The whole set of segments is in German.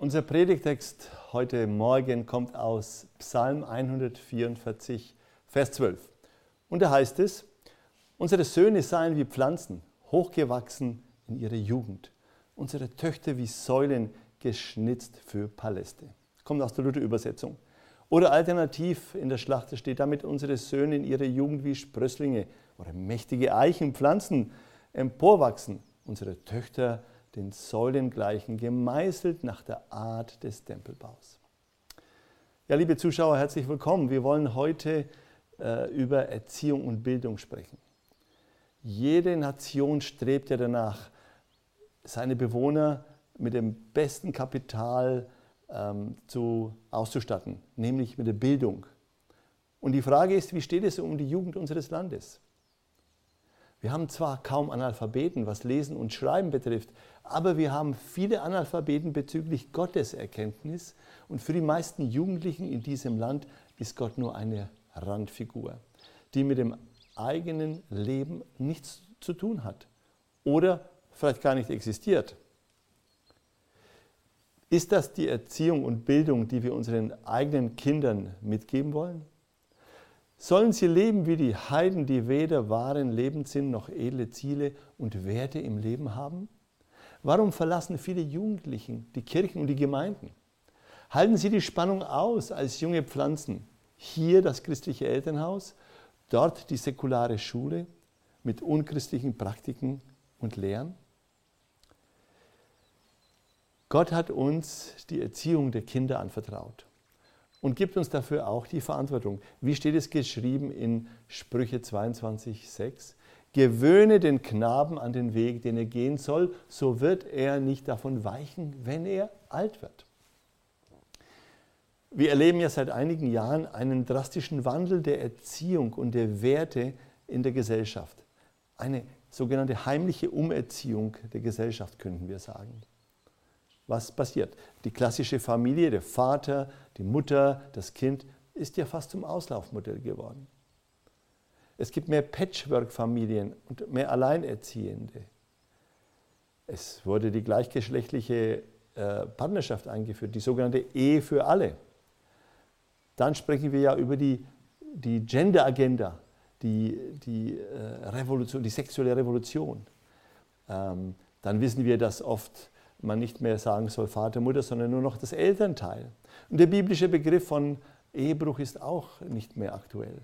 Unser Predigtext heute Morgen kommt aus Psalm 144, Vers 12. Und da heißt es, unsere Söhne seien wie Pflanzen, hochgewachsen in ihrer Jugend, unsere Töchter wie Säulen geschnitzt für Paläste. Kommt aus der Luther-Übersetzung. Oder alternativ in der Schlacht steht damit unsere Söhne in ihrer Jugend wie Sprösslinge oder mächtige Eichenpflanzen emporwachsen, unsere Töchter den Säulengleichen, gemeißelt nach der Art des Tempelbaus. Ja, liebe Zuschauer, herzlich willkommen. Wir wollen heute äh, über Erziehung und Bildung sprechen. Jede Nation strebt ja danach, seine Bewohner mit dem besten Kapital ähm, zu, auszustatten, nämlich mit der Bildung. Und die Frage ist, wie steht es um die Jugend unseres Landes? Wir haben zwar kaum Analphabeten, was Lesen und Schreiben betrifft, aber wir haben viele Analphabeten bezüglich Gotteserkenntnis und für die meisten Jugendlichen in diesem Land ist Gott nur eine Randfigur, die mit dem eigenen Leben nichts zu tun hat oder vielleicht gar nicht existiert. Ist das die Erziehung und Bildung, die wir unseren eigenen Kindern mitgeben wollen? Sollen sie leben wie die Heiden, die weder wahren Lebenssinn noch edle Ziele und Werte im Leben haben? Warum verlassen viele Jugendlichen die Kirchen und die Gemeinden? Halten sie die Spannung aus als junge Pflanzen? Hier das christliche Elternhaus, dort die säkulare Schule mit unchristlichen Praktiken und Lehren? Gott hat uns die Erziehung der Kinder anvertraut und gibt uns dafür auch die Verantwortung. Wie steht es geschrieben in Sprüche 22, 6? Gewöhne den Knaben an den Weg, den er gehen soll, so wird er nicht davon weichen, wenn er alt wird. Wir erleben ja seit einigen Jahren einen drastischen Wandel der Erziehung und der Werte in der Gesellschaft. Eine sogenannte heimliche Umerziehung der Gesellschaft, könnten wir sagen was passiert. Die klassische Familie, der Vater, die Mutter, das Kind, ist ja fast zum Auslaufmodell geworden. Es gibt mehr Patchwork-Familien und mehr Alleinerziehende. Es wurde die gleichgeschlechtliche äh, Partnerschaft eingeführt, die sogenannte Ehe für alle. Dann sprechen wir ja über die, die Gender-Agenda, die, die äh, die sexuelle Revolution. Ähm, dann wissen wir, dass oft man nicht mehr sagen soll Vater, Mutter, sondern nur noch das Elternteil. Und der biblische Begriff von Ehebruch ist auch nicht mehr aktuell.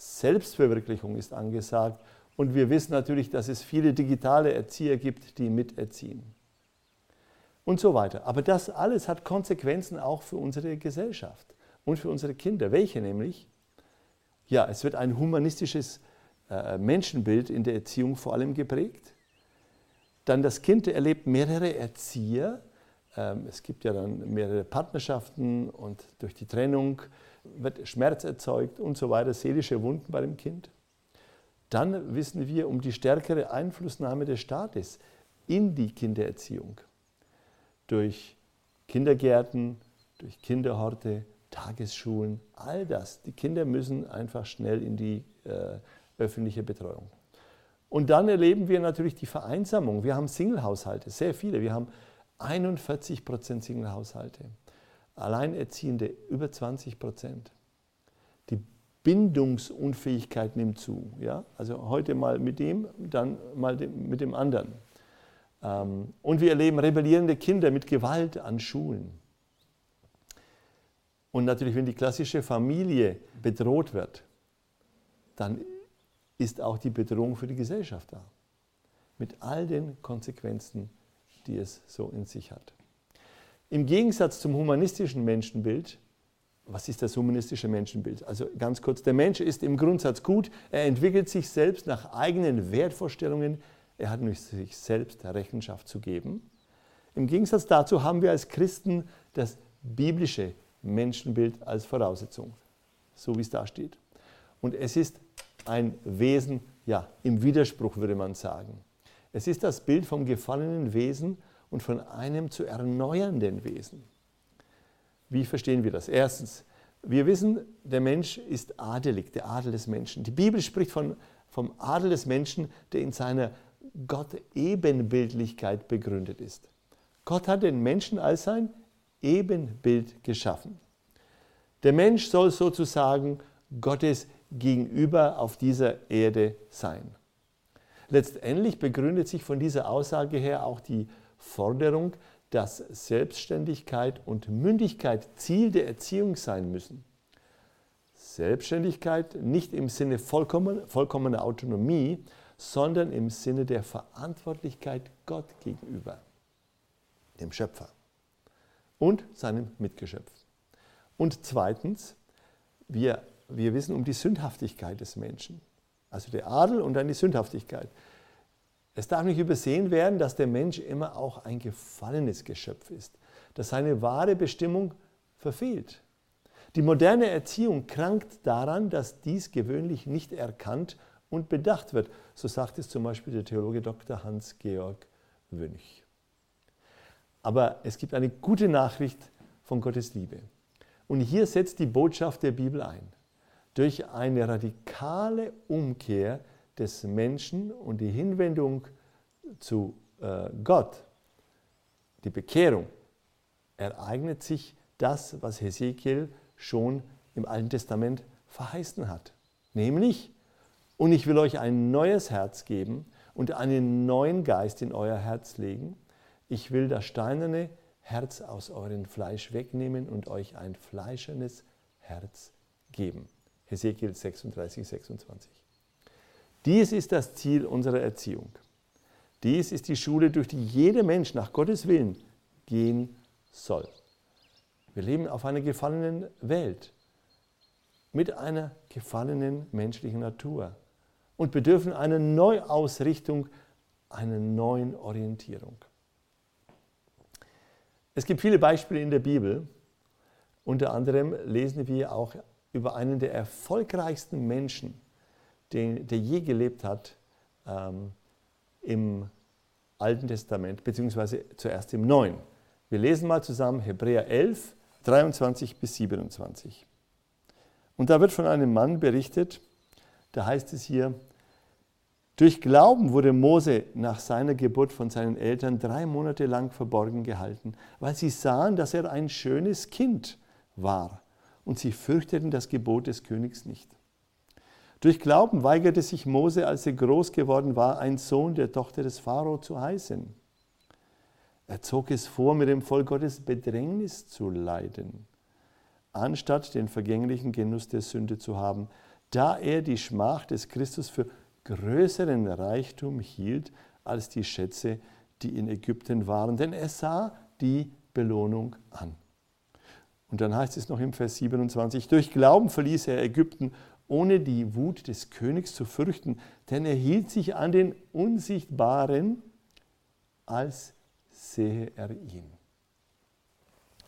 Selbstverwirklichung ist angesagt und wir wissen natürlich, dass es viele digitale Erzieher gibt, die miterziehen. Und so weiter. Aber das alles hat Konsequenzen auch für unsere Gesellschaft und für unsere Kinder. Welche nämlich? Ja, es wird ein humanistisches äh, Menschenbild in der Erziehung vor allem geprägt. Dann das Kind erlebt mehrere Erzieher. Ähm, es gibt ja dann mehrere Partnerschaften und durch die Trennung wird Schmerz erzeugt und so weiter, seelische Wunden bei dem Kind. Dann wissen wir um die stärkere Einflussnahme des Staates in die Kindererziehung. Durch Kindergärten, durch Kinderhorte, Tagesschulen, all das. Die Kinder müssen einfach schnell in die äh, öffentliche Betreuung. Und dann erleben wir natürlich die Vereinsamung. Wir haben Single-Haushalte, sehr viele. Wir haben 41 Prozent Single-Haushalte. Alleinerziehende über 20 Prozent. Die Bindungsunfähigkeit nimmt zu. Ja? Also heute mal mit dem, dann mal mit dem anderen. Ähm, und wir erleben rebellierende Kinder mit Gewalt an Schulen. Und natürlich, wenn die klassische Familie bedroht wird, dann ist auch die Bedrohung für die Gesellschaft da. Mit all den Konsequenzen, die es so in sich hat. Im Gegensatz zum humanistischen Menschenbild, was ist das humanistische Menschenbild? Also ganz kurz, der Mensch ist im Grundsatz gut, er entwickelt sich selbst nach eigenen Wertvorstellungen, er hat nur sich selbst Rechenschaft zu geben. Im Gegensatz dazu haben wir als Christen das biblische Menschenbild als Voraussetzung, so wie es da steht. Und es ist ein Wesen, ja, im Widerspruch würde man sagen. Es ist das Bild vom gefallenen Wesen und von einem zu erneuernden Wesen. Wie verstehen wir das? Erstens, wir wissen, der Mensch ist adelig, der Adel des Menschen. Die Bibel spricht von, vom Adel des Menschen, der in seiner Gott-Ebenbildlichkeit begründet ist. Gott hat den Menschen als sein Ebenbild geschaffen. Der Mensch soll sozusagen Gottes Gegenüber auf dieser Erde sein. Letztendlich begründet sich von dieser Aussage her auch die Forderung, dass Selbstständigkeit und Mündigkeit Ziel der Erziehung sein müssen. Selbstständigkeit nicht im Sinne vollkommen, vollkommener Autonomie, sondern im Sinne der Verantwortlichkeit Gott gegenüber, dem Schöpfer und seinem Mitgeschöpf. Und zweitens, wir, wir wissen um die Sündhaftigkeit des Menschen. Also der Adel und dann die Sündhaftigkeit. Es darf nicht übersehen werden, dass der Mensch immer auch ein gefallenes Geschöpf ist, dass seine wahre Bestimmung verfehlt. Die moderne Erziehung krankt daran, dass dies gewöhnlich nicht erkannt und bedacht wird. So sagt es zum Beispiel der Theologe Dr. Hans-Georg Wünch. Aber es gibt eine gute Nachricht von Gottes Liebe. Und hier setzt die Botschaft der Bibel ein. Durch eine radikale Umkehr des Menschen und die Hinwendung zu äh, Gott, die Bekehrung, ereignet sich das, was Hesekiel schon im Alten Testament verheißen hat. Nämlich, und ich will euch ein neues Herz geben und einen neuen Geist in euer Herz legen. Ich will das steinerne Herz aus eurem Fleisch wegnehmen und euch ein fleischernes Herz geben. Hesekiel 36, 26. Dies ist das Ziel unserer Erziehung. Dies ist die Schule, durch die jeder Mensch nach Gottes Willen gehen soll. Wir leben auf einer gefallenen Welt mit einer gefallenen menschlichen Natur und bedürfen einer Neuausrichtung, einer neuen Orientierung. Es gibt viele Beispiele in der Bibel. Unter anderem lesen wir auch über einen der erfolgreichsten Menschen, den, der je gelebt hat ähm, im Alten Testament, beziehungsweise zuerst im Neuen. Wir lesen mal zusammen Hebräer 11, 23 bis 27. Und da wird von einem Mann berichtet, da heißt es hier, durch Glauben wurde Mose nach seiner Geburt von seinen Eltern drei Monate lang verborgen gehalten, weil sie sahen, dass er ein schönes Kind war und sie fürchteten das Gebot des Königs nicht. Durch Glauben weigerte sich Mose, als er groß geworden war, ein Sohn der Tochter des Pharao zu heißen. Er zog es vor, mit dem Volk Gottes Bedrängnis zu leiden, anstatt den vergänglichen Genuss der Sünde zu haben, da er die Schmach des Christus für größeren Reichtum hielt als die Schätze, die in Ägypten waren, denn er sah die Belohnung an. Und dann heißt es noch im Vers 27, durch Glauben verließ er Ägypten, ohne die Wut des Königs zu fürchten, denn er hielt sich an den Unsichtbaren, als sehe er ihn.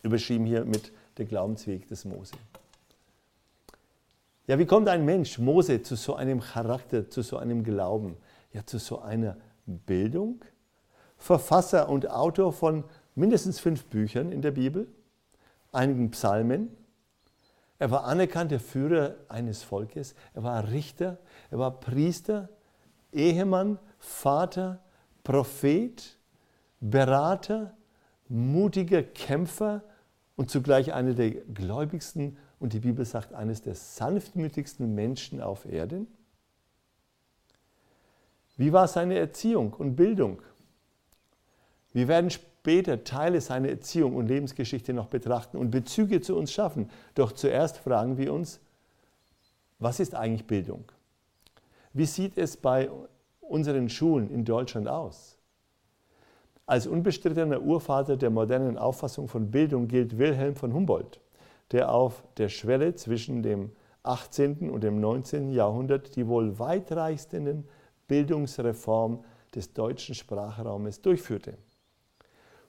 Überschrieben hier mit der Glaubensweg des Mose. Ja, wie kommt ein Mensch, Mose, zu so einem Charakter, zu so einem Glauben, ja, zu so einer Bildung? Verfasser und Autor von mindestens fünf Büchern in der Bibel, einigen Psalmen. Er war anerkannter Führer eines Volkes. Er war Richter, er war Priester, Ehemann, Vater, Prophet, Berater, mutiger Kämpfer und zugleich einer der gläubigsten und die Bibel sagt, eines der sanftmütigsten Menschen auf Erden? Wie war seine Erziehung und Bildung? Wir werden später Teile seiner Erziehung und Lebensgeschichte noch betrachten und Bezüge zu uns schaffen. Doch zuerst fragen wir uns, was ist eigentlich Bildung? Wie sieht es bei unseren Schulen in Deutschland aus? Als unbestrittener Urvater der modernen Auffassung von Bildung gilt Wilhelm von Humboldt der auf der Schwelle zwischen dem 18. und dem 19. Jahrhundert die wohl weitreichsten Bildungsreform des deutschen Sprachraumes durchführte.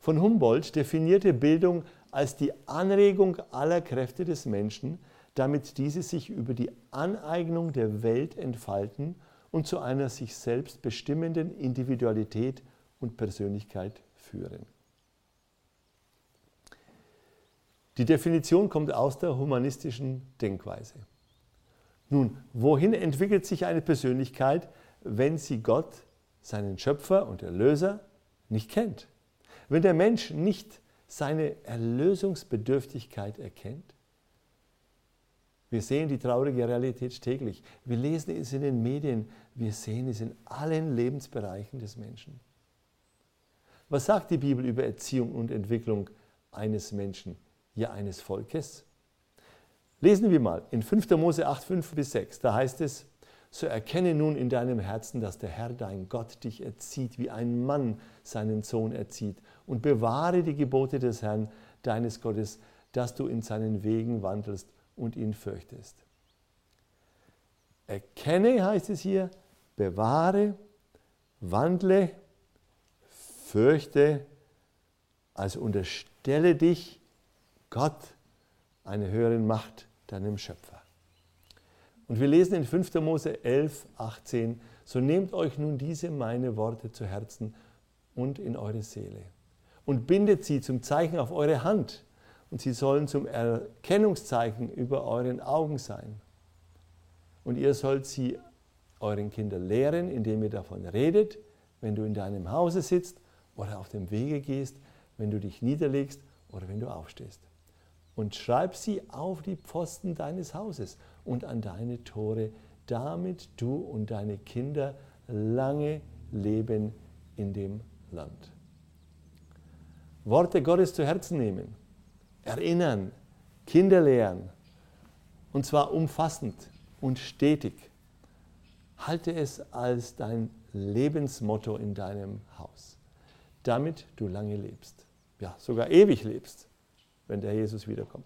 Von Humboldt definierte Bildung als die Anregung aller Kräfte des Menschen, damit diese sich über die Aneignung der Welt entfalten und zu einer sich selbst bestimmenden Individualität und Persönlichkeit führen. Die Definition kommt aus der humanistischen Denkweise. Nun, wohin entwickelt sich eine Persönlichkeit, wenn sie Gott, seinen Schöpfer und Erlöser, nicht kennt? Wenn der Mensch nicht seine Erlösungsbedürftigkeit erkennt? Wir sehen die traurige Realität täglich. Wir lesen es in den Medien. Wir sehen es in allen Lebensbereichen des Menschen. Was sagt die Bibel über Erziehung und Entwicklung eines Menschen, ja eines Volkes? Lesen wir mal in 5. Mose 8, 5 bis 6. Da heißt es, so erkenne nun in deinem Herzen, dass der Herr dein Gott dich erzieht, wie ein Mann seinen Sohn erzieht. Und bewahre die Gebote des Herrn, deines Gottes, dass du in seinen Wegen wandelst und ihn fürchtest. Erkenne, heißt es hier, bewahre, wandle, fürchte, also unterstelle dich Gott, einer höheren Macht, deinem Schöpfer. Und wir lesen in 5. Mose 11, 18, so nehmt euch nun diese meine Worte zu Herzen und in eure Seele und bindet sie zum Zeichen auf eure Hand und sie sollen zum Erkennungszeichen über euren Augen sein. Und ihr sollt sie euren Kindern lehren, indem ihr davon redet, wenn du in deinem Hause sitzt oder auf dem Wege gehst, wenn du dich niederlegst oder wenn du aufstehst. Und schreib sie auf die Pfosten deines Hauses und an deine Tore, damit du und deine Kinder lange leben in dem Land. Worte Gottes zu Herzen nehmen, erinnern, Kinder lehren, und zwar umfassend und stetig. Halte es als dein Lebensmotto in deinem Haus, damit du lange lebst. Ja, sogar ewig lebst, wenn der Jesus wiederkommt.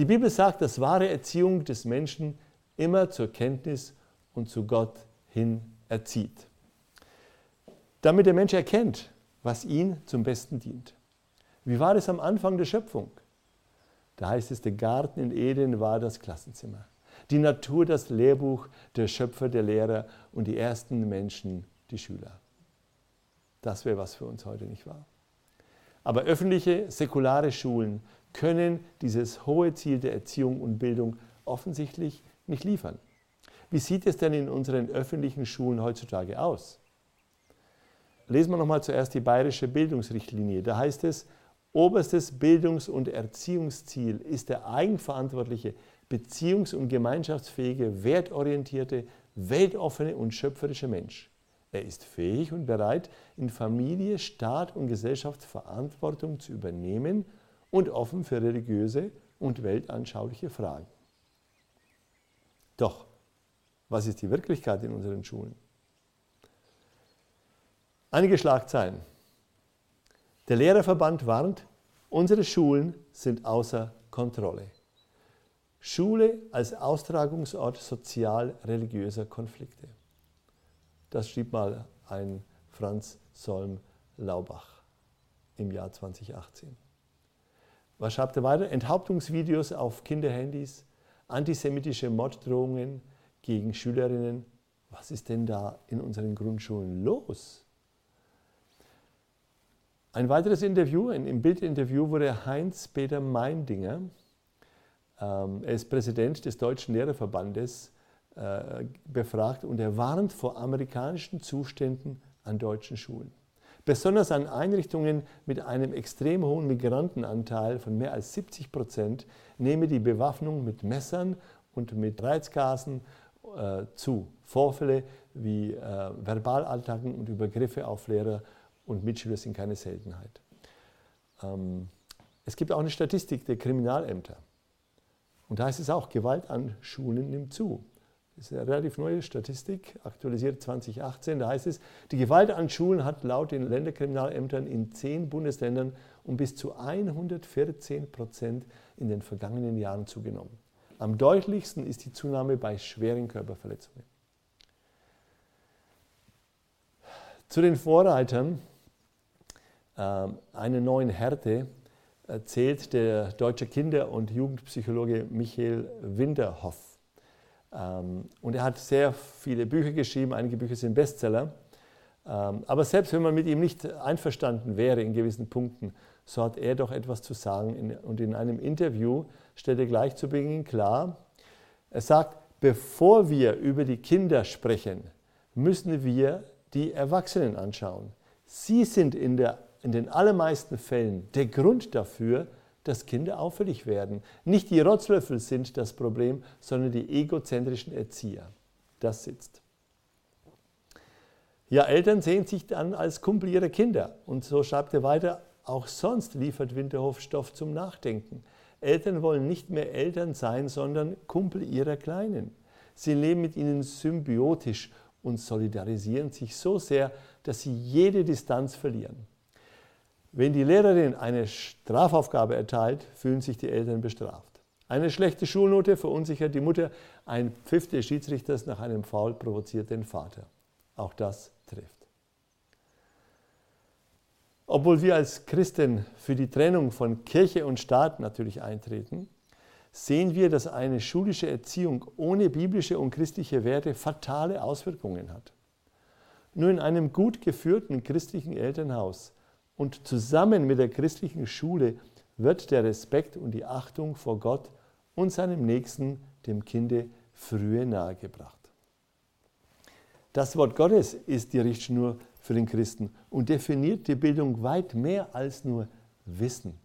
Die Bibel sagt, dass wahre Erziehung des Menschen immer zur Kenntnis und zu Gott hin erzieht. Damit der Mensch erkennt, was ihn zum Besten dient. Wie war es am Anfang der Schöpfung? Da heißt es, der Garten in Eden war das Klassenzimmer. Die Natur das Lehrbuch, der Schöpfer, der Lehrer und die ersten Menschen die Schüler. Das wäre was für uns heute, nicht wahr? Aber öffentliche, säkulare Schulen können dieses hohe Ziel der Erziehung und Bildung offensichtlich nicht liefern. Wie sieht es denn in unseren öffentlichen Schulen heutzutage aus? Lesen wir nochmal zuerst die bayerische Bildungsrichtlinie. Da heißt es, oberstes Bildungs- und Erziehungsziel ist der eigenverantwortliche, beziehungs- und gemeinschaftsfähige, wertorientierte, weltoffene und schöpferische Mensch. Er ist fähig und bereit, in Familie, Staat und Gesellschaft Verantwortung zu übernehmen und offen für religiöse und weltanschauliche Fragen. Doch, was ist die Wirklichkeit in unseren Schulen? Einige Schlagzeilen. Der Lehrerverband warnt, unsere Schulen sind außer Kontrolle. Schule als Austragungsort sozial-religiöser Konflikte. Das schrieb mal ein Franz Solm Laubach im Jahr 2018. Was schreibt er weiter? Enthauptungsvideos auf Kinderhandys, antisemitische Morddrohungen gegen Schülerinnen. Was ist denn da in unseren Grundschulen los? Ein weiteres Interview, im Bildinterview wurde Heinz-Peter Meindinger, ähm, er ist Präsident des Deutschen Lehrerverbandes, äh, befragt und er warnt vor amerikanischen Zuständen an deutschen Schulen. Besonders an Einrichtungen mit einem extrem hohen Migrantenanteil von mehr als 70 Prozent nehme die Bewaffnung mit Messern und mit Reizgasen äh, zu. Vorfälle wie äh, Verbalattacken und Übergriffe auf Lehrer und Mitschüler sind keine Seltenheit. Ähm, es gibt auch eine Statistik der Kriminalämter. Und da heißt es auch, Gewalt an Schulen nimmt zu. Das ist eine relativ neue Statistik, aktualisiert 2018. Da heißt es, die Gewalt an Schulen hat laut den Länderkriminalämtern in zehn Bundesländern um bis zu 114 Prozent in den vergangenen Jahren zugenommen. Am deutlichsten ist die Zunahme bei schweren Körperverletzungen. Zu den Vorreitern äh, einer neuen Härte erzählt der deutsche Kinder- und Jugendpsychologe Michael Winterhoff. Ähm, und er hat sehr viele Bücher geschrieben, einige Bücher sind Bestseller. Ähm, aber selbst wenn man mit ihm nicht einverstanden wäre in gewissen Punkten, so hat er doch etwas zu sagen. Und in einem Interview stellt er gleich zu Beginn klar, er sagt, bevor wir über die Kinder sprechen, müssen wir die Erwachsenen anschauen. Sie sind in der in den allermeisten Fällen der Grund dafür, dass Kinder auffällig werden. Nicht die Rotzlöffel sind das Problem, sondern die egozentrischen Erzieher. Das sitzt. Ja, Eltern sehen sich dann als Kumpel ihrer Kinder. Und so schreibt er weiter, auch sonst liefert Winterhof Stoff zum Nachdenken. Eltern wollen nicht mehr Eltern sein, sondern Kumpel ihrer Kleinen. Sie leben mit ihnen symbiotisch und solidarisieren sich so sehr, dass sie jede Distanz verlieren. Wenn die Lehrerin eine Strafaufgabe erteilt, fühlen sich die Eltern bestraft. Eine schlechte Schulnote verunsichert die Mutter, ein Pfiff des Schiedsrichters nach einem Foul provoziert den Vater. Auch das trifft. Obwohl wir als Christen für die Trennung von Kirche und Staat natürlich eintreten, sehen wir, dass eine schulische Erziehung ohne biblische und christliche Werte fatale Auswirkungen hat. Nur in einem gut geführten christlichen Elternhaus und zusammen mit der christlichen Schule wird der Respekt und die Achtung vor Gott und seinem Nächsten, dem Kinde, frühe nahegebracht. Das Wort Gottes ist die Richtschnur für den Christen und definiert die Bildung weit mehr als nur Wissen,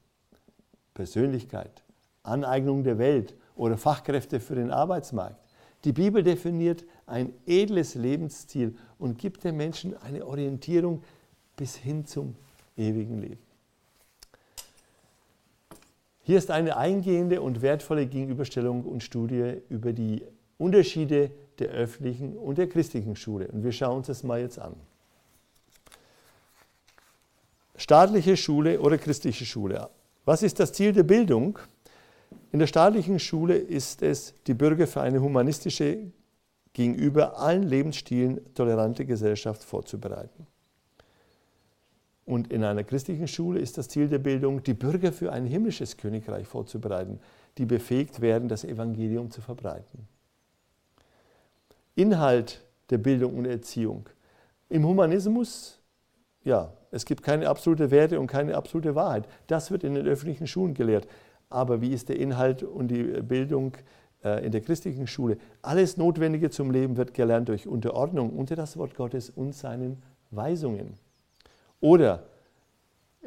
Persönlichkeit, Aneignung der Welt oder Fachkräfte für den Arbeitsmarkt. Die Bibel definiert ein edles Lebensziel und gibt den Menschen eine Orientierung bis hin zum ewigen Leben. Hier ist eine eingehende und wertvolle Gegenüberstellung und Studie über die Unterschiede der öffentlichen und der christlichen Schule. Und wir schauen uns das mal jetzt an. Staatliche Schule oder christliche Schule. Was ist das Ziel der Bildung? In der staatlichen Schule ist es, die Bürger für eine humanistische, gegenüber allen Lebensstilen tolerante Gesellschaft vorzubereiten. Und in einer christlichen Schule ist das Ziel der Bildung, die Bürger für ein himmlisches Königreich vorzubereiten, die befähigt werden, das Evangelium zu verbreiten. Inhalt der Bildung und Erziehung. Im Humanismus, ja, es gibt keine absolute Werte und keine absolute Wahrheit. Das wird in den öffentlichen Schulen gelehrt. Aber wie ist der Inhalt und die Bildung äh, in der christlichen Schule? Alles Notwendige zum Leben wird gelernt durch Unterordnung unter das Wort Gottes und seinen Weisungen. Oder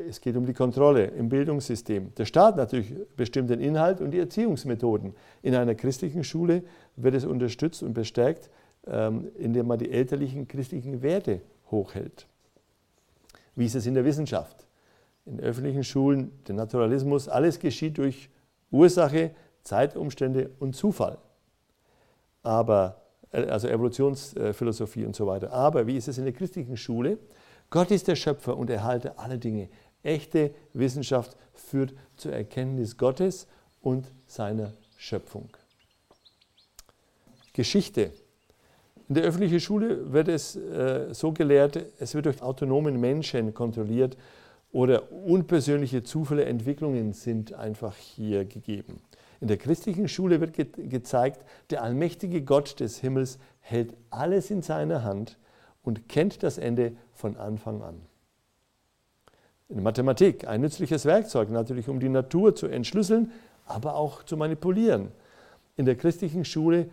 es geht um die Kontrolle im Bildungssystem. Der Staat natürlich bestimmt den Inhalt und die Erziehungsmethoden. In einer christlichen Schule wird es unterstützt und bestärkt, ähm, indem man die elterlichen christlichen Werte hochhält. Wie ist es in der Wissenschaft? In öffentlichen Schulen, der Naturalismus, alles geschieht durch Ursache, Zeitumstände und Zufall. Aber, äh, also Evolutionsphilosophie und so weiter. Aber wie ist es in der christlichen Schule? Gott ist der Schöpfer und Erhalter aller Dinge. Echte Wissenschaft führt zur Erkenntnis Gottes und seiner Schöpfung. Geschichte. In der öffentlichen Schule wird es äh, so gelehrt, es wird durch autonomen Menschen kontrolliert oder unpersönliche Zufälle, Entwicklungen sind einfach hier gegeben. In der christlichen Schule wird ge gezeigt, der allmächtige Gott des Himmels hält alles in seiner Hand und kennt das Ende von Anfang an. In Mathematik ein nützliches Werkzeug, natürlich um die Natur zu entschlüsseln, aber auch zu manipulieren. In der christlichen Schule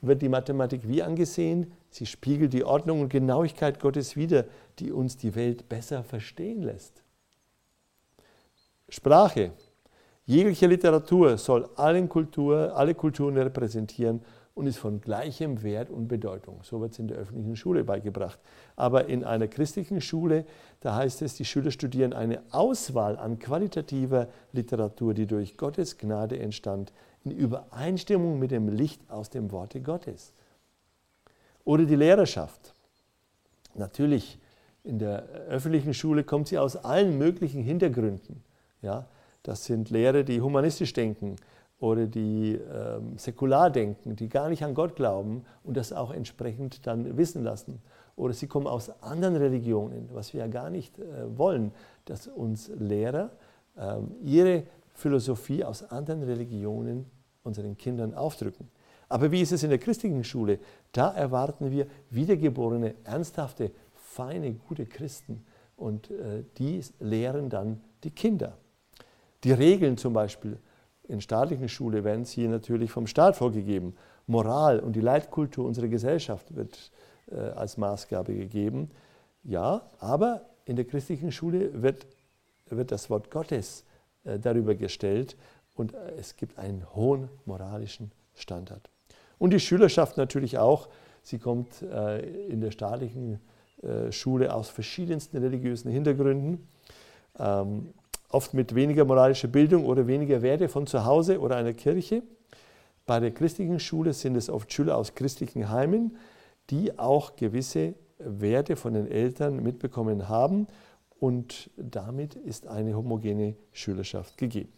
wird die Mathematik wie angesehen? Sie spiegelt die Ordnung und Genauigkeit Gottes wider, die uns die Welt besser verstehen lässt. Sprache. Jegliche Literatur soll allen Kultur, alle Kulturen repräsentieren und ist von gleichem Wert und Bedeutung. So wird es in der öffentlichen Schule beigebracht. Aber in einer christlichen Schule, da heißt es, die Schüler studieren eine Auswahl an qualitativer Literatur, die durch Gottes Gnade entstand, in Übereinstimmung mit dem Licht aus dem Worte Gottes. Oder die Lehrerschaft. Natürlich, in der öffentlichen Schule kommt sie aus allen möglichen Hintergründen. Ja, das sind Lehrer, die humanistisch denken, oder die ähm, säkular denken, die gar nicht an Gott glauben und das auch entsprechend dann wissen lassen. Oder sie kommen aus anderen Religionen, was wir ja gar nicht äh, wollen, dass uns Lehrer ähm, ihre Philosophie aus anderen Religionen unseren Kindern aufdrücken. Aber wie ist es in der christlichen Schule? Da erwarten wir wiedergeborene, ernsthafte, feine, gute Christen und äh, die lehren dann die Kinder. Die Regeln zum Beispiel in staatlichen Schule werden sie natürlich vom Staat vorgegeben. Moral und die Leitkultur unserer Gesellschaft wird äh, als Maßgabe gegeben. Ja, aber in der christlichen Schule wird, wird das Wort Gottes äh, darüber gestellt und äh, es gibt einen hohen moralischen Standard. Und die Schülerschaft natürlich auch. Sie kommt äh, in der staatlichen Schule aus verschiedensten religiösen Hintergründen, ähm, oft mit weniger moralischer Bildung oder weniger Werte von zu Hause oder einer Kirche. Bei der christlichen Schule sind es oft Schüler aus christlichen Heimen, die auch gewisse Werte von den Eltern mitbekommen haben und damit ist eine homogene Schülerschaft gegeben.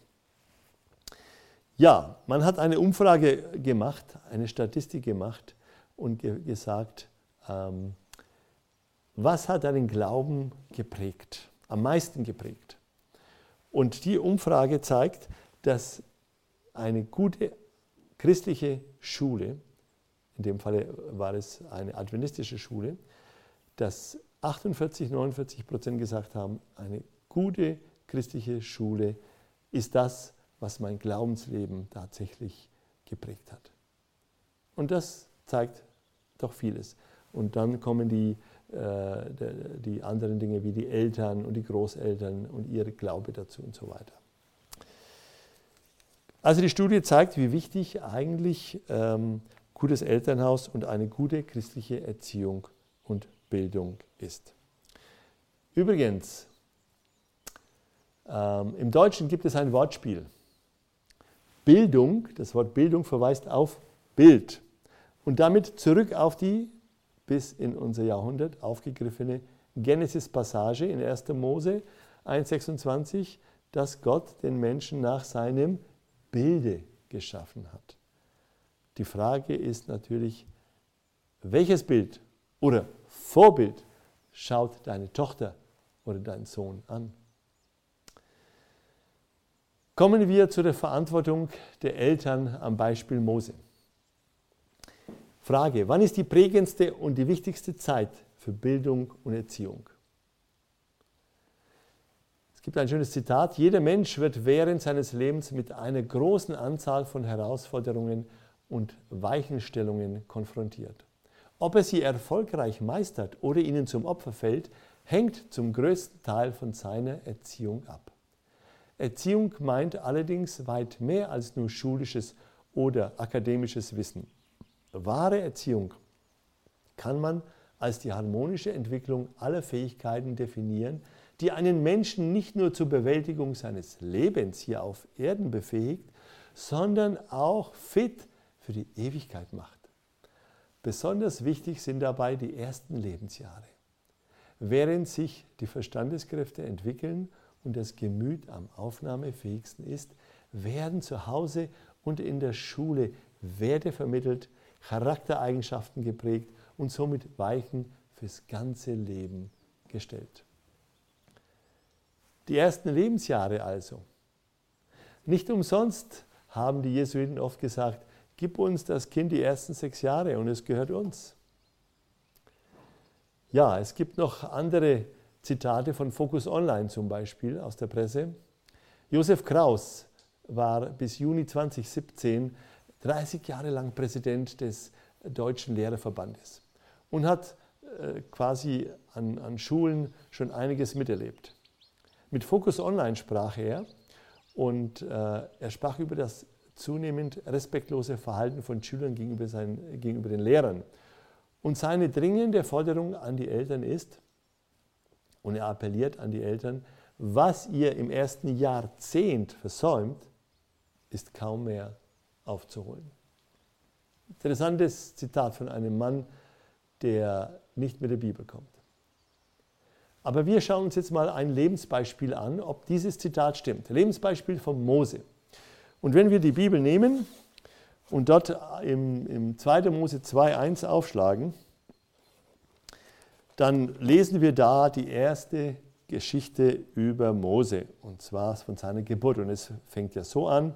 Ja, man hat eine Umfrage gemacht, eine Statistik gemacht und ge gesagt, ähm, was hat deinen Glauben geprägt, am meisten geprägt? Und die Umfrage zeigt, dass eine gute christliche Schule, in dem Fall war es eine adventistische Schule, dass 48, 49 Prozent gesagt haben, eine gute christliche Schule ist das, was mein Glaubensleben tatsächlich geprägt hat. Und das zeigt doch vieles. Und dann kommen die, die anderen Dinge wie die Eltern und die Großeltern und ihre Glaube dazu und so weiter. Also die Studie zeigt, wie wichtig eigentlich ähm, gutes Elternhaus und eine gute christliche Erziehung und Bildung ist. Übrigens, ähm, im Deutschen gibt es ein Wortspiel. Bildung, das Wort Bildung verweist auf Bild und damit zurück auf die bis in unser Jahrhundert aufgegriffene Genesis-Passage in 1. Mose 1,26, dass Gott den Menschen nach seinem Bilde geschaffen hat. Die Frage ist natürlich, welches Bild oder Vorbild schaut deine Tochter oder dein Sohn an. Kommen wir zu der Verantwortung der Eltern am Beispiel Mose. Frage, wann ist die prägendste und die wichtigste Zeit für Bildung und Erziehung? Es gibt ein schönes Zitat, jeder Mensch wird während seines Lebens mit einer großen Anzahl von Herausforderungen und Weichenstellungen konfrontiert. Ob er sie erfolgreich meistert oder ihnen zum Opfer fällt, hängt zum größten Teil von seiner Erziehung ab. Erziehung meint allerdings weit mehr als nur schulisches oder akademisches Wissen. Wahre Erziehung kann man als die harmonische Entwicklung aller Fähigkeiten definieren, die einen Menschen nicht nur zur Bewältigung seines Lebens hier auf Erden befähigt, sondern auch fit für die Ewigkeit macht. Besonders wichtig sind dabei die ersten Lebensjahre, während sich die Verstandeskräfte entwickeln und das Gemüt am aufnahmefähigsten ist, werden zu Hause und in der Schule Werte vermittelt, Charaktereigenschaften geprägt und somit Weichen fürs ganze Leben gestellt. Die ersten Lebensjahre also. Nicht umsonst haben die Jesuiten oft gesagt, Gib uns das Kind die ersten sechs Jahre und es gehört uns. Ja, es gibt noch andere Zitate von Focus Online zum Beispiel aus der Presse. Josef Kraus war bis Juni 2017 30 Jahre lang Präsident des Deutschen Lehrerverbandes und hat äh, quasi an, an Schulen schon einiges miterlebt. Mit Focus Online sprach er und äh, er sprach über das zunehmend respektlose Verhalten von Schülern gegenüber, seinen, gegenüber den Lehrern. Und seine dringende Forderung an die Eltern ist, und er appelliert an die Eltern, was ihr im ersten Jahrzehnt versäumt, ist kaum mehr aufzuholen. Interessantes Zitat von einem Mann, der nicht mit der Bibel kommt. Aber wir schauen uns jetzt mal ein Lebensbeispiel an, ob dieses Zitat stimmt. Lebensbeispiel von Mose. Und wenn wir die Bibel nehmen und dort im, im 2. Mose 2.1 aufschlagen, dann lesen wir da die erste Geschichte über Mose, und zwar von seiner Geburt. Und es fängt ja so an.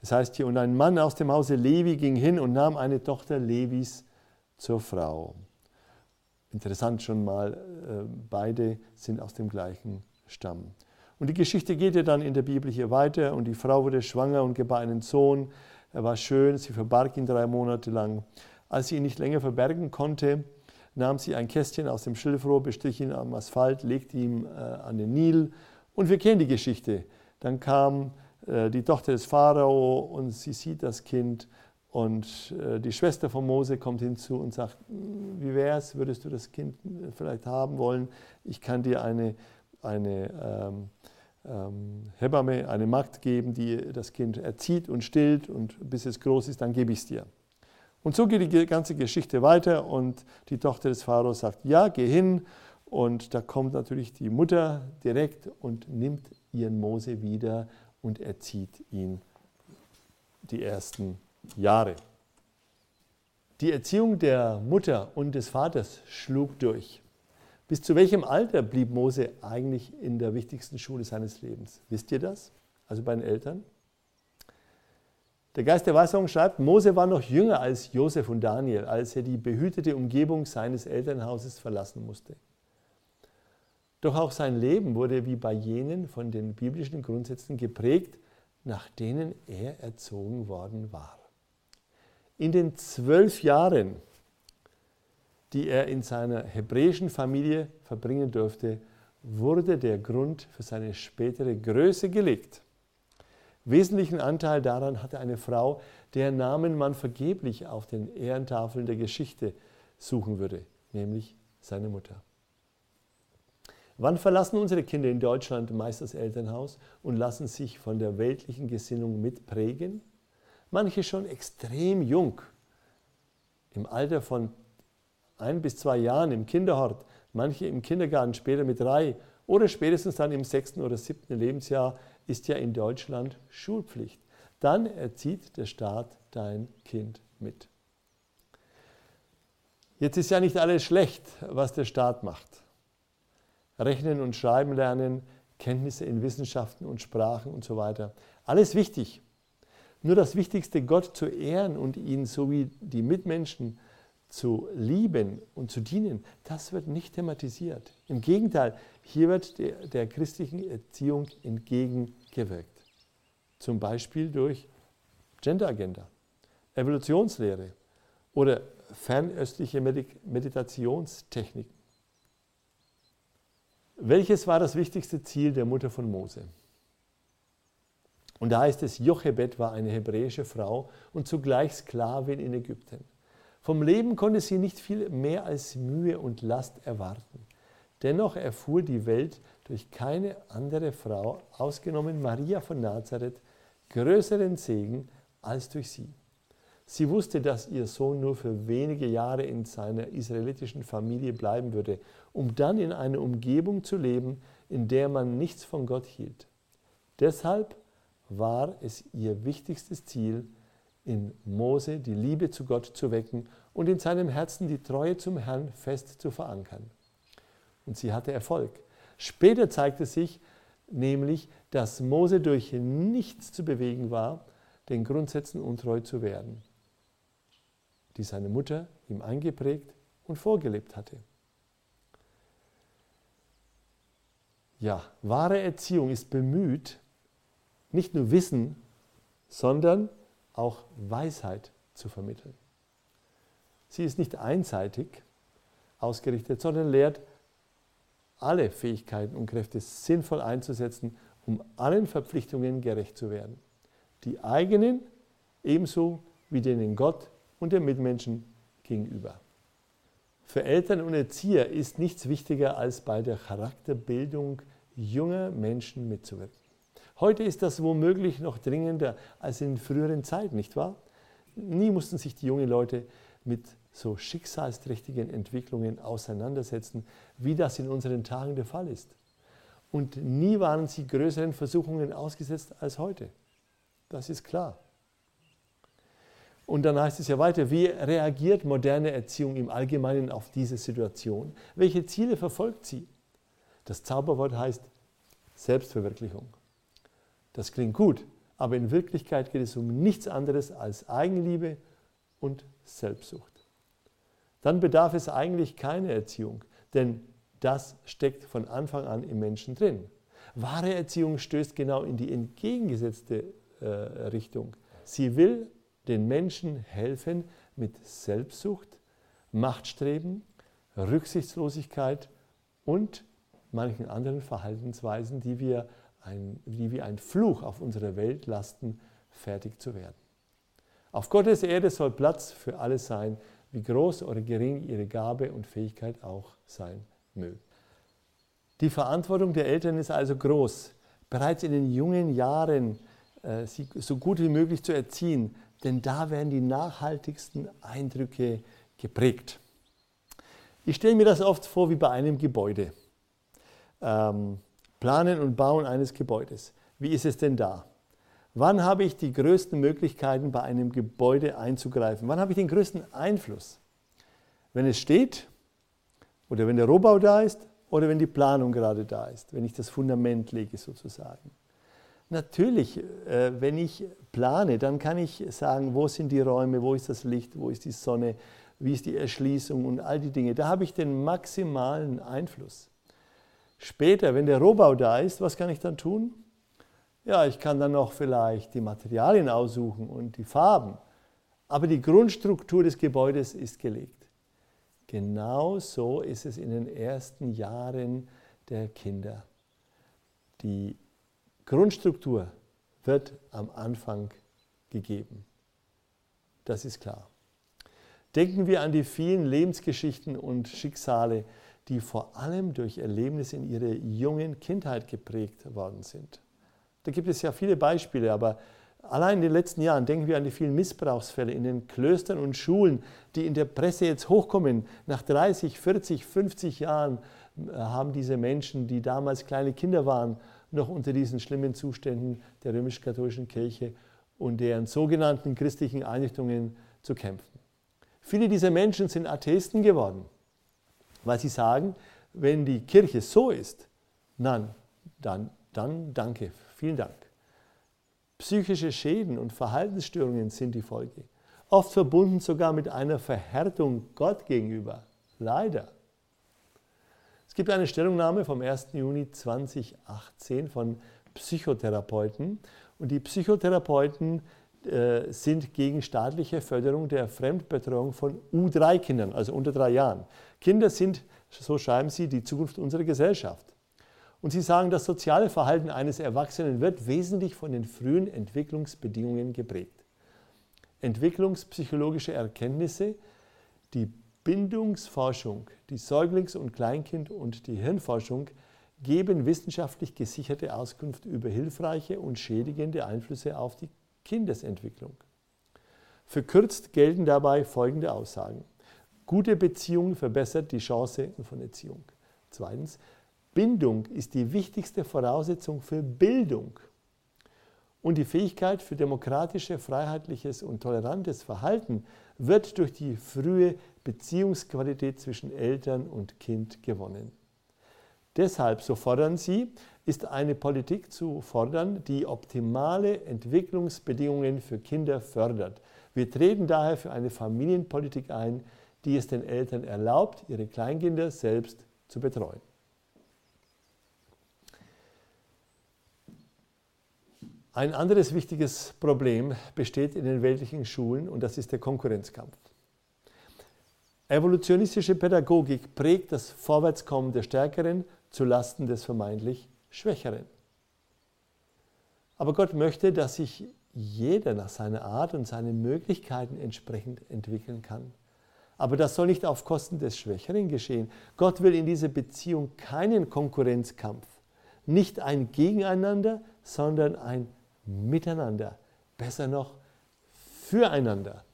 Es heißt hier, und ein Mann aus dem Hause Levi ging hin und nahm eine Tochter Levis zur Frau. Interessant schon mal, äh, beide sind aus dem gleichen Stamm. Und die Geschichte geht ja dann in der Bibel hier weiter und die Frau wurde schwanger und gebar einen Sohn. Er war schön, sie verbarg ihn drei Monate lang. Als sie ihn nicht länger verbergen konnte, nahm sie ein Kästchen aus dem Schilfrohr, bestrich ihn am Asphalt, legte ihn äh, an den Nil. Und wir kennen die Geschichte. Dann kam die Tochter des Pharao und sie sieht das Kind und äh, die Schwester von Mose kommt hinzu und sagt, hm, wie wäre es, würdest du das Kind äh, vielleicht haben wollen? Ich kann dir eine, eine ähm, ähm, Hebamme, eine Magd geben, die das Kind erzieht und stillt und bis es groß ist, dann gebe ich es dir. Und so geht die ganze Geschichte weiter und die Tochter des Pharao sagt, ja, geh hin. Und da kommt natürlich die Mutter direkt und nimmt ihren Mose wieder und erzieht ihn die ersten Jahre. Die Erziehung der Mutter und des Vaters schlug durch. Bis zu welchem Alter blieb Mose eigentlich in der wichtigsten Schule seines Lebens? Wisst ihr das? Also bei den Eltern? Der Geist der Weisung schreibt, Mose war noch jünger als Josef und Daniel, als er die behütete Umgebung seines Elternhauses verlassen musste. Doch auch sein Leben wurde wie bei jenen von den biblischen Grundsätzen geprägt, nach denen er erzogen worden war. In den zwölf Jahren, die er in seiner hebräischen Familie verbringen durfte, wurde der Grund für seine spätere Größe gelegt. Wesentlichen Anteil daran hatte eine Frau, deren Namen man vergeblich auf den Ehrentafeln der Geschichte suchen würde, nämlich seine Mutter. Wann verlassen unsere Kinder in Deutschland meist das Elternhaus und lassen sich von der weltlichen Gesinnung mitprägen? Manche schon extrem jung, im Alter von ein bis zwei Jahren im Kinderhort, manche im Kindergarten später mit drei oder spätestens dann im sechsten oder siebten Lebensjahr ist ja in Deutschland Schulpflicht. Dann erzieht der Staat dein Kind mit. Jetzt ist ja nicht alles schlecht, was der Staat macht. Rechnen und Schreiben lernen, Kenntnisse in Wissenschaften und Sprachen und so weiter. Alles wichtig. Nur das Wichtigste, Gott zu ehren und ihn sowie die Mitmenschen zu lieben und zu dienen, das wird nicht thematisiert. Im Gegenteil, hier wird der, der christlichen Erziehung entgegengewirkt. Zum Beispiel durch Genderagenda, Evolutionslehre oder fernöstliche Meditationstechniken. Welches war das wichtigste Ziel der Mutter von Mose? Und da heißt es, Jochebed war eine hebräische Frau und zugleich Sklavin in Ägypten. Vom Leben konnte sie nicht viel mehr als Mühe und Last erwarten. Dennoch erfuhr die Welt durch keine andere Frau, ausgenommen Maria von Nazareth, größeren Segen als durch sie. Sie wusste, dass ihr Sohn nur für wenige Jahre in seiner israelitischen Familie bleiben würde, um dann in einer Umgebung zu leben, in der man nichts von Gott hielt. Deshalb war es ihr wichtigstes Ziel, in Mose die Liebe zu Gott zu wecken und in seinem Herzen die Treue zum Herrn fest zu verankern. Und sie hatte Erfolg. Später zeigte sich nämlich, dass Mose durch nichts zu bewegen war, den Grundsätzen untreu zu werden die seine Mutter ihm eingeprägt und vorgelebt hatte. Ja, wahre Erziehung ist bemüht, nicht nur Wissen, sondern auch Weisheit zu vermitteln. Sie ist nicht einseitig ausgerichtet, sondern lehrt, alle Fähigkeiten und Kräfte sinnvoll einzusetzen, um allen Verpflichtungen gerecht zu werden. Die eigenen ebenso wie denen Gott und den Mitmenschen gegenüber. Für Eltern und Erzieher ist nichts wichtiger, als bei der Charakterbildung junger Menschen mitzuwirken. Heute ist das womöglich noch dringender als in früheren Zeiten, nicht wahr? Nie mussten sich die jungen Leute mit so schicksalsträchtigen Entwicklungen auseinandersetzen, wie das in unseren Tagen der Fall ist. Und nie waren sie größeren Versuchungen ausgesetzt als heute. Das ist klar. Und dann heißt es ja weiter, wie reagiert moderne Erziehung im Allgemeinen auf diese Situation? Welche Ziele verfolgt sie? Das Zauberwort heißt Selbstverwirklichung. Das klingt gut, aber in Wirklichkeit geht es um nichts anderes als Eigenliebe und Selbstsucht. Dann bedarf es eigentlich keine Erziehung, denn das steckt von Anfang an im Menschen drin. Wahre Erziehung stößt genau in die entgegengesetzte äh, Richtung. Sie will den Menschen helfen, mit Selbstsucht, Machtstreben, Rücksichtslosigkeit und manchen anderen Verhaltensweisen, die wir ein, die wie ein Fluch auf unsere Welt lasten, fertig zu werden. Auf Gottes Erde soll Platz für alles sein, wie groß oder gering ihre Gabe und Fähigkeit auch sein möge. Die Verantwortung der Eltern ist also groß, bereits in den jungen Jahren äh, sie so gut wie möglich zu erziehen, denn da werden die nachhaltigsten Eindrücke geprägt. Ich stelle mir das oft vor wie bei einem Gebäude. Ähm, Planen und Bauen eines Gebäudes. Wie ist es denn da? Wann habe ich die größten Möglichkeiten, bei einem Gebäude einzugreifen? Wann habe ich den größten Einfluss? Wenn es steht oder wenn der Rohbau da ist oder wenn die Planung gerade da ist, wenn ich das Fundament lege sozusagen. Natürlich, äh, wenn ich plane, dann kann ich sagen, wo sind die Räume, wo ist das Licht, wo ist die Sonne, wie ist die Erschließung und all die Dinge. Da habe ich den maximalen Einfluss. Später, wenn der Rohbau da ist, was kann ich dann tun? Ja, ich kann dann noch vielleicht die Materialien aussuchen und die Farben. Aber die Grundstruktur des Gebäudes ist gelegt. Genau so ist es in den ersten Jahren der Kinder. Die Grundstruktur wird am Anfang gegeben. Das ist klar. Denken wir an die vielen Lebensgeschichten und Schicksale, die vor allem durch Erlebnisse in ihrer jungen Kindheit geprägt worden sind. Da gibt es ja viele Beispiele, aber allein in den letzten Jahren denken wir an die vielen Missbrauchsfälle in den Klöstern und Schulen, die in der Presse jetzt hochkommen. Nach 30, 40, 50 Jahren äh, haben diese Menschen, die damals kleine Kinder waren, noch unter diesen schlimmen Zuständen der römisch-katholischen Kirche und deren sogenannten christlichen Einrichtungen zu kämpfen. Viele dieser Menschen sind Atheisten geworden weil sie sagen, wenn die Kirche so ist, dann, dann, dann danke, vielen Dank. Psychische Schäden und Verhaltensstörungen sind die Folge, oft verbunden sogar mit einer Verhärtung Gott gegenüber. Leider. Gibt eine Stellungnahme vom 1. Juni 2018 von Psychotherapeuten und die Psychotherapeuten äh, sind gegen staatliche Förderung der Fremdbetreuung von U3-Kindern, also unter drei Jahren. Kinder sind, so schreiben sie, die Zukunft unserer Gesellschaft. Und sie sagen, das soziale Verhalten eines Erwachsenen wird wesentlich von den frühen Entwicklungsbedingungen geprägt. Entwicklungspsychologische Erkenntnisse, die Bindungsforschung, die Säuglings- und Kleinkind- und die Hirnforschung geben wissenschaftlich gesicherte Auskunft über hilfreiche und schädigende Einflüsse auf die Kindesentwicklung. Verkürzt gelten dabei folgende Aussagen. Gute Beziehung verbessert die Chance von Erziehung. Zweitens, Bindung ist die wichtigste Voraussetzung für Bildung. Und die Fähigkeit für demokratisches, freiheitliches und tolerantes Verhalten wird durch die frühe Beziehungsqualität zwischen Eltern und Kind gewonnen. Deshalb, so fordern sie, ist eine Politik zu fordern, die optimale Entwicklungsbedingungen für Kinder fördert. Wir treten daher für eine Familienpolitik ein, die es den Eltern erlaubt, ihre Kleinkinder selbst zu betreuen. Ein anderes wichtiges Problem besteht in den weltlichen Schulen und das ist der Konkurrenzkampf. Evolutionistische Pädagogik prägt das Vorwärtskommen der Stärkeren zu Lasten des vermeintlich Schwächeren. Aber Gott möchte, dass sich jeder nach seiner Art und seinen Möglichkeiten entsprechend entwickeln kann. Aber das soll nicht auf Kosten des Schwächeren geschehen. Gott will in dieser Beziehung keinen Konkurrenzkampf, nicht ein Gegeneinander, sondern ein Miteinander, besser noch füreinander.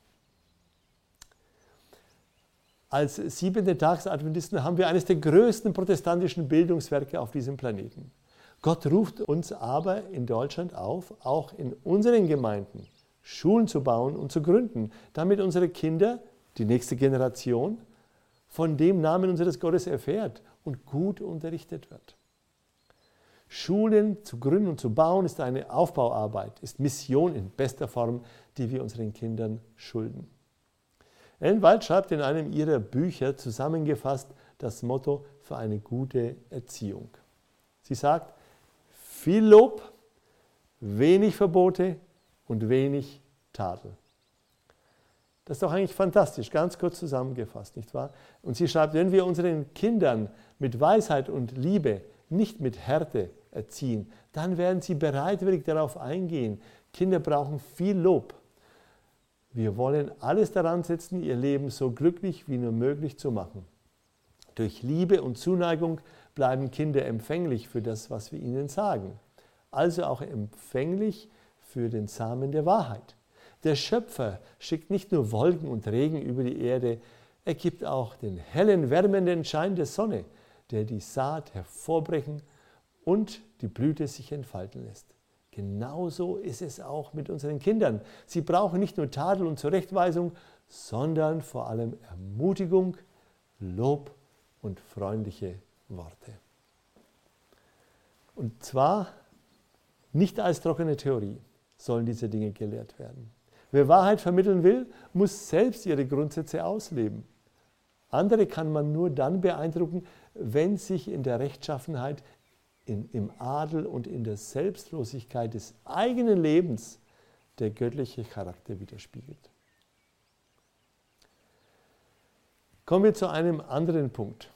Als siebente Tagsadventisten haben wir eines der größten protestantischen Bildungswerke auf diesem Planeten. Gott ruft uns aber in Deutschland auf, auch in unseren Gemeinden Schulen zu bauen und zu gründen, damit unsere Kinder, die nächste Generation, von dem Namen unseres Gottes erfährt und gut unterrichtet wird. Schulen zu gründen und zu bauen ist eine Aufbauarbeit, ist Mission in bester Form, die wir unseren Kindern schulden. Ellen White schreibt in einem ihrer Bücher zusammengefasst das Motto für eine gute Erziehung. Sie sagt, viel Lob, wenig Verbote und wenig Tadel. Das ist doch eigentlich fantastisch, ganz kurz zusammengefasst, nicht wahr? Und sie schreibt, wenn wir unseren Kindern mit Weisheit und Liebe, nicht mit Härte erziehen, dann werden sie bereitwillig darauf eingehen. Kinder brauchen viel Lob. Wir wollen alles daran setzen, ihr Leben so glücklich wie nur möglich zu machen. Durch Liebe und Zuneigung bleiben Kinder empfänglich für das, was wir ihnen sagen. Also auch empfänglich für den Samen der Wahrheit. Der Schöpfer schickt nicht nur Wolken und Regen über die Erde, er gibt auch den hellen, wärmenden Schein der Sonne, der die Saat hervorbrechen und die Blüte sich entfalten lässt. Genauso ist es auch mit unseren Kindern. Sie brauchen nicht nur Tadel und Zurechtweisung, sondern vor allem Ermutigung, Lob und freundliche Worte. Und zwar nicht als trockene Theorie sollen diese Dinge gelehrt werden. Wer Wahrheit vermitteln will, muss selbst ihre Grundsätze ausleben. Andere kann man nur dann beeindrucken, wenn sich in der Rechtschaffenheit, in, im Adel und in der Selbstlosigkeit des eigenen Lebens der göttliche Charakter widerspiegelt. Kommen wir zu einem anderen Punkt.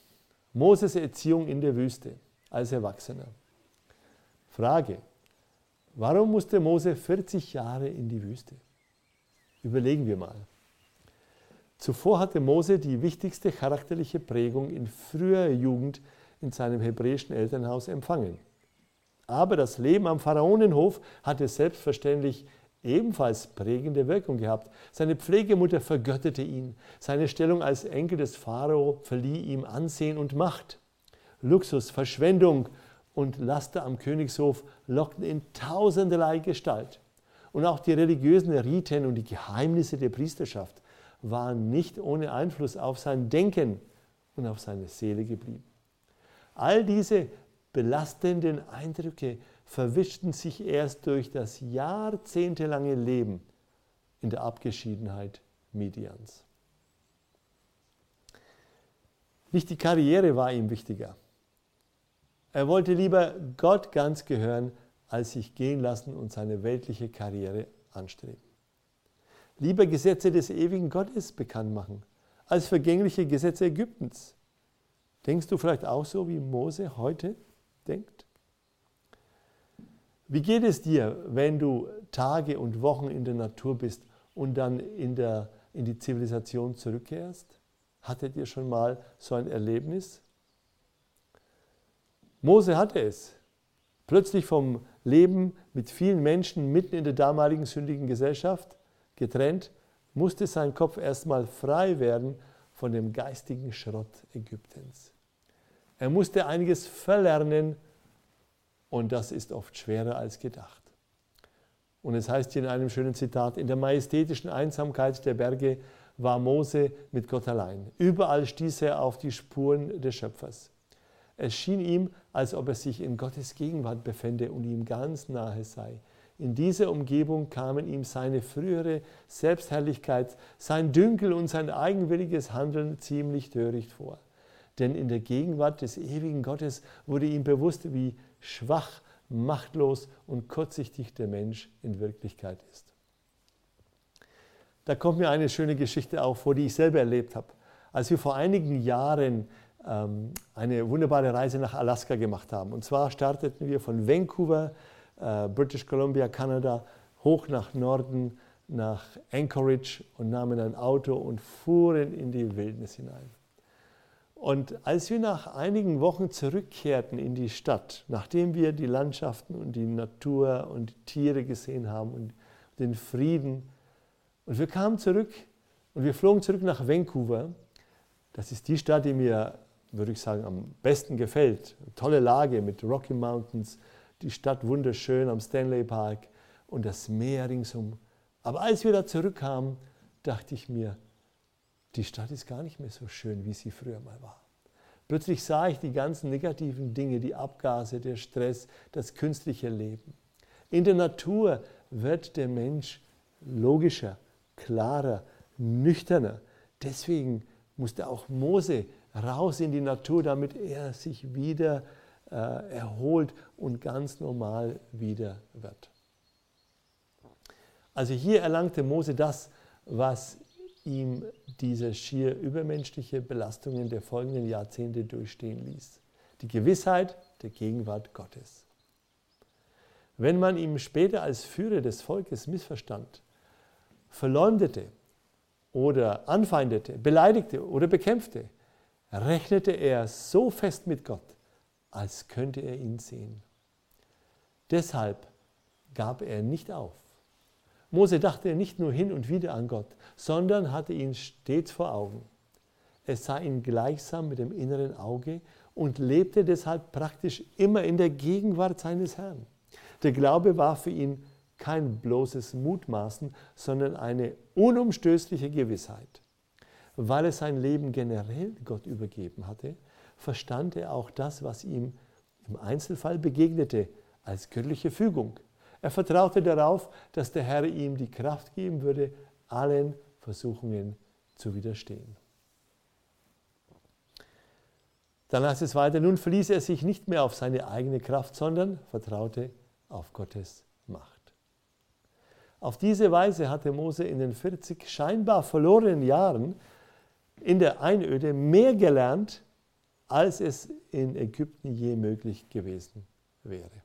Moses Erziehung in der Wüste als Erwachsener. Frage, warum musste Mose 40 Jahre in die Wüste? Überlegen wir mal. Zuvor hatte Mose die wichtigste charakterliche Prägung in früher Jugend in seinem hebräischen Elternhaus empfangen. Aber das Leben am Pharaonenhof hatte selbstverständlich ebenfalls prägende Wirkung gehabt. Seine Pflegemutter vergötterte ihn. Seine Stellung als Enkel des Pharao verlieh ihm Ansehen und Macht. Luxus, Verschwendung und Laster am Königshof lockten in tausenderlei Gestalt. Und auch die religiösen Riten und die Geheimnisse der Priesterschaft waren nicht ohne Einfluss auf sein Denken und auf seine Seele geblieben. All diese belastenden Eindrücke verwischten sich erst durch das jahrzehntelange Leben in der Abgeschiedenheit Midians. Nicht die Karriere war ihm wichtiger. Er wollte lieber Gott ganz gehören, als sich gehen lassen und seine weltliche Karriere anstreben. Lieber Gesetze des ewigen Gottes bekannt machen, als vergängliche Gesetze Ägyptens. Denkst du vielleicht auch so, wie Mose heute denkt? Wie geht es dir, wenn du Tage und Wochen in der Natur bist und dann in, der, in die Zivilisation zurückkehrst? Hattet ihr schon mal so ein Erlebnis? Mose hatte es plötzlich vom Leben mit vielen Menschen mitten in der damaligen sündigen Gesellschaft getrennt, musste sein Kopf erstmal frei werden von dem geistigen Schrott Ägyptens. Er musste einiges verlernen und das ist oft schwerer als gedacht. Und es heißt hier in einem schönen Zitat, in der majestätischen Einsamkeit der Berge war Mose mit Gott allein. Überall stieß er auf die Spuren des Schöpfers. Es schien ihm, als ob er sich in Gottes Gegenwart befände und ihm ganz nahe sei. In dieser Umgebung kamen ihm seine frühere Selbstherrlichkeit, sein Dünkel und sein eigenwilliges Handeln ziemlich töricht vor. Denn in der Gegenwart des ewigen Gottes wurde ihm bewusst, wie schwach, machtlos und kurzsichtig der Mensch in Wirklichkeit ist. Da kommt mir eine schöne Geschichte auf vor, die ich selber erlebt habe. Als wir vor einigen Jahren ähm, eine wunderbare Reise nach Alaska gemacht haben. Und zwar starteten wir von Vancouver, äh, British Columbia, Kanada, hoch nach Norden, nach Anchorage und nahmen ein Auto und fuhren in die Wildnis hinein. Und als wir nach einigen Wochen zurückkehrten in die Stadt, nachdem wir die Landschaften und die Natur und die Tiere gesehen haben und den Frieden, und wir kamen zurück und wir flogen zurück nach Vancouver, das ist die Stadt, die mir würde ich sagen, am besten gefällt. Tolle Lage mit Rocky Mountains, die Stadt wunderschön am Stanley Park und das Meer ringsum. Aber als wir da zurückkamen, dachte ich mir, die Stadt ist gar nicht mehr so schön, wie sie früher mal war. Plötzlich sah ich die ganzen negativen Dinge, die Abgase, der Stress, das künstliche Leben. In der Natur wird der Mensch logischer, klarer, nüchterner. Deswegen musste auch Mose raus in die Natur, damit er sich wieder äh, erholt und ganz normal wieder wird. Also hier erlangte Mose das, was ihm diese schier übermenschliche Belastungen der folgenden Jahrzehnte durchstehen ließ. Die Gewissheit der Gegenwart Gottes. Wenn man ihn später als Führer des Volkes missverstand, verleumdete oder anfeindete, beleidigte oder bekämpfte, rechnete er so fest mit Gott, als könnte er ihn sehen. Deshalb gab er nicht auf. Mose dachte nicht nur hin und wieder an Gott, sondern hatte ihn stets vor Augen. Er sah ihn gleichsam mit dem inneren Auge und lebte deshalb praktisch immer in der Gegenwart seines Herrn. Der Glaube war für ihn kein bloßes Mutmaßen, sondern eine unumstößliche Gewissheit. Weil er sein Leben generell Gott übergeben hatte, verstand er auch das, was ihm im Einzelfall begegnete, als göttliche Fügung. Er vertraute darauf, dass der Herr ihm die Kraft geben würde, allen Versuchungen zu widerstehen. Dann heißt es weiter, nun verließ er sich nicht mehr auf seine eigene Kraft, sondern vertraute auf Gottes Macht. Auf diese Weise hatte Mose in den 40 scheinbar verlorenen Jahren in der Einöde mehr gelernt, als es in Ägypten je möglich gewesen wäre.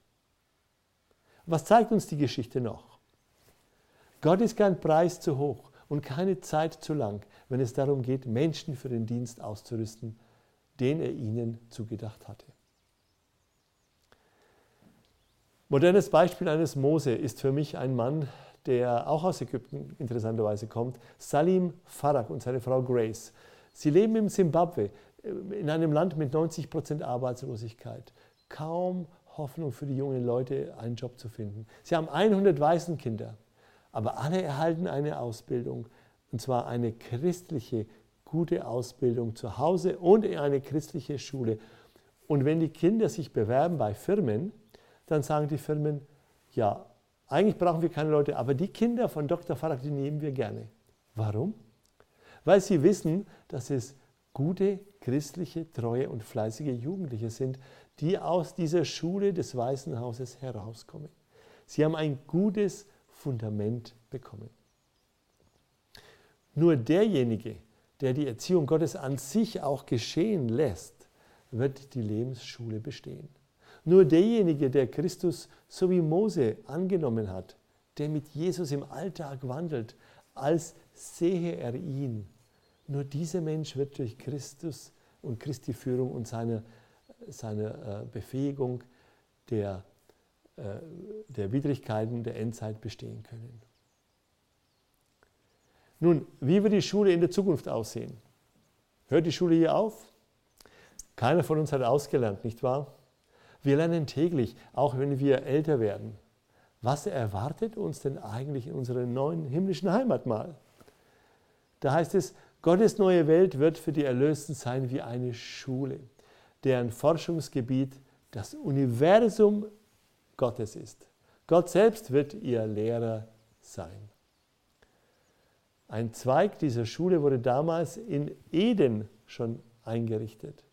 Was zeigt uns die Geschichte noch? Gott ist kein Preis zu hoch und keine Zeit zu lang, wenn es darum geht, Menschen für den Dienst auszurüsten, den er ihnen zugedacht hatte. Modernes Beispiel eines Mose ist für mich ein Mann, der auch aus Ägypten interessanterweise kommt, Salim Farag und seine Frau Grace. Sie leben im Simbabwe, äh, in einem Land mit 90 Prozent Arbeitslosigkeit. Kaum Hoffnung für die jungen Leute, einen Job zu finden. Sie haben 100 Waisenkinder, aber alle erhalten eine Ausbildung, und zwar eine christliche, gute Ausbildung zu Hause und in eine christliche Schule. Und wenn die Kinder sich bewerben bei Firmen, dann sagen die Firmen, ja, eigentlich brauchen wir keine Leute, aber die Kinder von Dr. Farag, die nehmen wir gerne. Warum? Weil sie wissen, dass es gute, christliche, treue und fleißige Jugendliche sind, die aus dieser Schule des Weißen Hauses herauskommen. Sie haben ein gutes Fundament bekommen. Nur derjenige, der die Erziehung Gottes an sich auch geschehen lässt, wird die Lebensschule bestehen. Nur derjenige, der Christus so wie Mose angenommen hat, der mit Jesus im Alltag wandelt, als sehe er ihn, nur dieser Mensch wird durch Christus und Christi Führung und seine seine äh, Befähigung der, äh, der Widrigkeiten der Endzeit bestehen können. Nun, wie wird die Schule in der Zukunft aussehen? Hört die Schule hier auf? Keiner von uns hat ausgelernt, nicht wahr? Wir lernen täglich, auch wenn wir älter werden. Was erwartet uns denn eigentlich in unserer neuen himmlischen Heimat mal? Da heißt es, Gottes neue Welt wird für die Erlösten sein wie eine Schule deren Forschungsgebiet das Universum Gottes ist. Gott selbst wird ihr Lehrer sein. Ein Zweig dieser Schule wurde damals in Eden schon eingerichtet.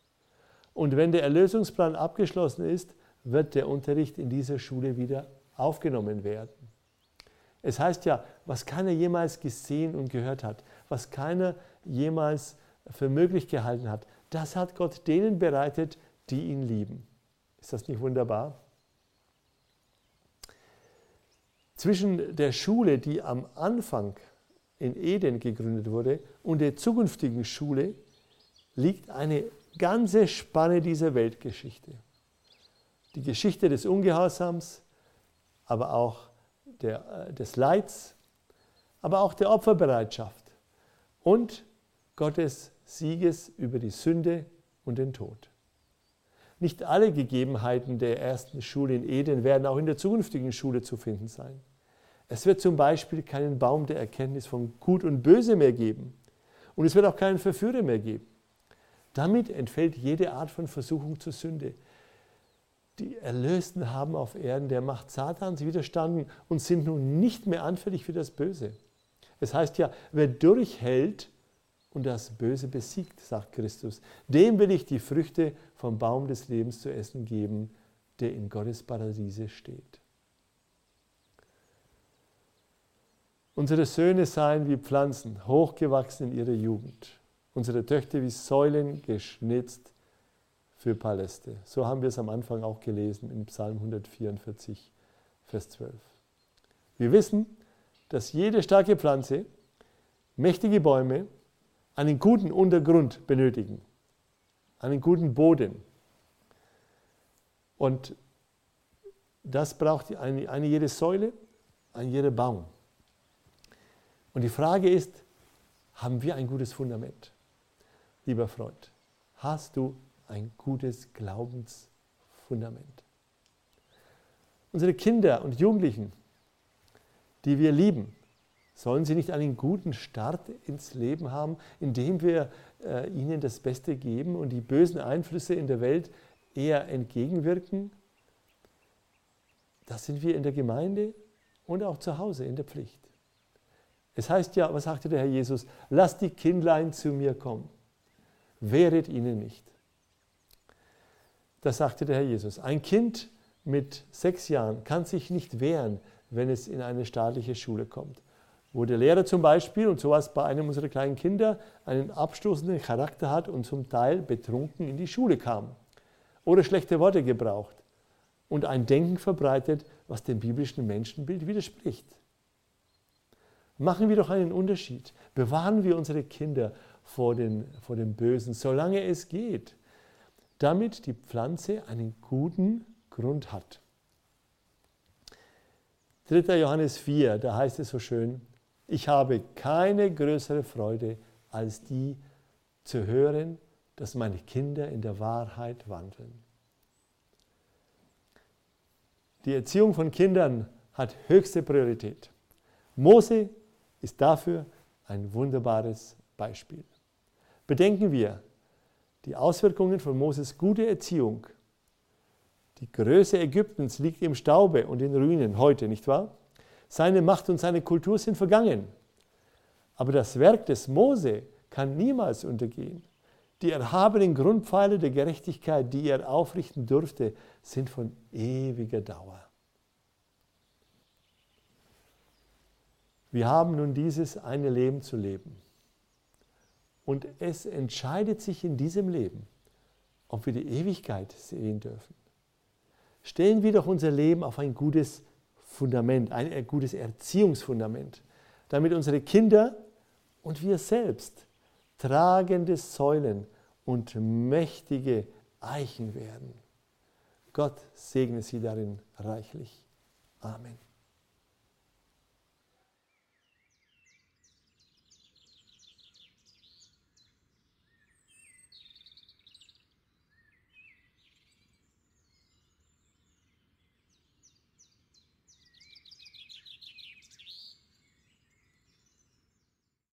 Und wenn der Erlösungsplan abgeschlossen ist, wird der Unterricht in dieser Schule wieder aufgenommen werden. Es heißt ja, was keiner jemals gesehen und gehört hat, was keiner jemals für möglich gehalten hat, das hat Gott denen bereitet, die ihn lieben. Ist das nicht wunderbar? Zwischen der Schule, die am Anfang in Eden gegründet wurde, und der zukünftigen Schule liegt eine ganze Spanne dieser Weltgeschichte. Die Geschichte des Ungehorsams, aber auch der, äh, des Leids, aber auch der Opferbereitschaft und Gottes Sieges über die Sünde und den Tod. Nicht alle Gegebenheiten der ersten Schule in Eden werden auch in der zukünftigen Schule zu finden sein. Es wird zum Beispiel keinen Baum der Erkenntnis von Gut und Böse mehr geben. Und es wird auch keinen Verführer mehr geben. Damit entfällt jede Art von Versuchung zur Sünde. Die Erlösten haben auf Erden der Macht Satans widerstanden und sind nun nicht mehr anfällig für das Böse. Es heißt ja, wer durchhält, und das Böse besiegt, sagt Christus. Dem will ich die Früchte vom Baum des Lebens zu essen geben, der in Gottes Paradiese steht. Unsere Söhne seien wie Pflanzen, hochgewachsen in ihrer Jugend. Unsere Töchter wie Säulen geschnitzt für Paläste. So haben wir es am Anfang auch gelesen in Psalm 144, Vers 12. Wir wissen, dass jede starke Pflanze, mächtige Bäume einen guten Untergrund benötigen, einen guten Boden. Und das braucht eine, eine jede Säule, ein jeder Baum. Und die Frage ist, haben wir ein gutes Fundament? Lieber Freund, hast du ein gutes Glaubensfundament? Unsere Kinder und Jugendlichen, die wir lieben, sollen sie nicht einen guten Start ins Leben haben, indem wir äh, ihnen das Beste geben und die bösen Einflüsse in der Welt eher entgegenwirken? Das sind wir in der Gemeinde und auch zu Hause in der Pflicht. Es heißt ja, was sagte der Herr Jesus? Lasst die Kindlein zu mir kommen. Wehret ihnen nicht. Das sagte der Herr Jesus. Ein Kind mit sechs Jahren kann sich nicht wehren, wenn es in eine staatliche Schule kommt. Wo der Lehrer zum Beispiel, und sowas bei einem unserer kleinen Kinder, einen abstoßenden Charakter hat und zum Teil betrunken in die Schule kam oder schlechte Worte gebraucht und ein Denken verbreitet, was dem biblischen Menschenbild widerspricht. Machen wir doch einen Unterschied. Bewahren wir unsere Kinder vor, den, vor dem Bösen, solange es geht, damit die Pflanze einen guten Grund hat. 3. Johannes 4, da heißt es so schön, ich habe keine größere Freude, als die zu hören, dass meine Kinder in der Wahrheit wandeln. Die Erziehung von Kindern hat höchste Priorität. Mose ist dafür ein wunderbares Beispiel. Bedenken wir die Auswirkungen von Moses gute Erziehung. Die Größe Ägyptens liegt im Staube und in Ruinen heute, nicht wahr? Seine Macht und seine Kultur sind vergangen. Aber das Werk des Mose kann niemals untergehen. Die erhabenen Grundpfeiler der Gerechtigkeit, die er aufrichten durfte, sind von ewiger Dauer. Wir haben nun dieses eine Leben zu leben. Und es entscheidet sich in diesem Leben, ob wir die Ewigkeit sehen dürfen. Stellen wir doch unser Leben auf ein gutes Fundament, ein gutes Erziehungsfundament, damit unsere Kinder und wir selbst tragende Säulen und mächtige Eichen werden. Gott segne sie darin reichlich. Amen.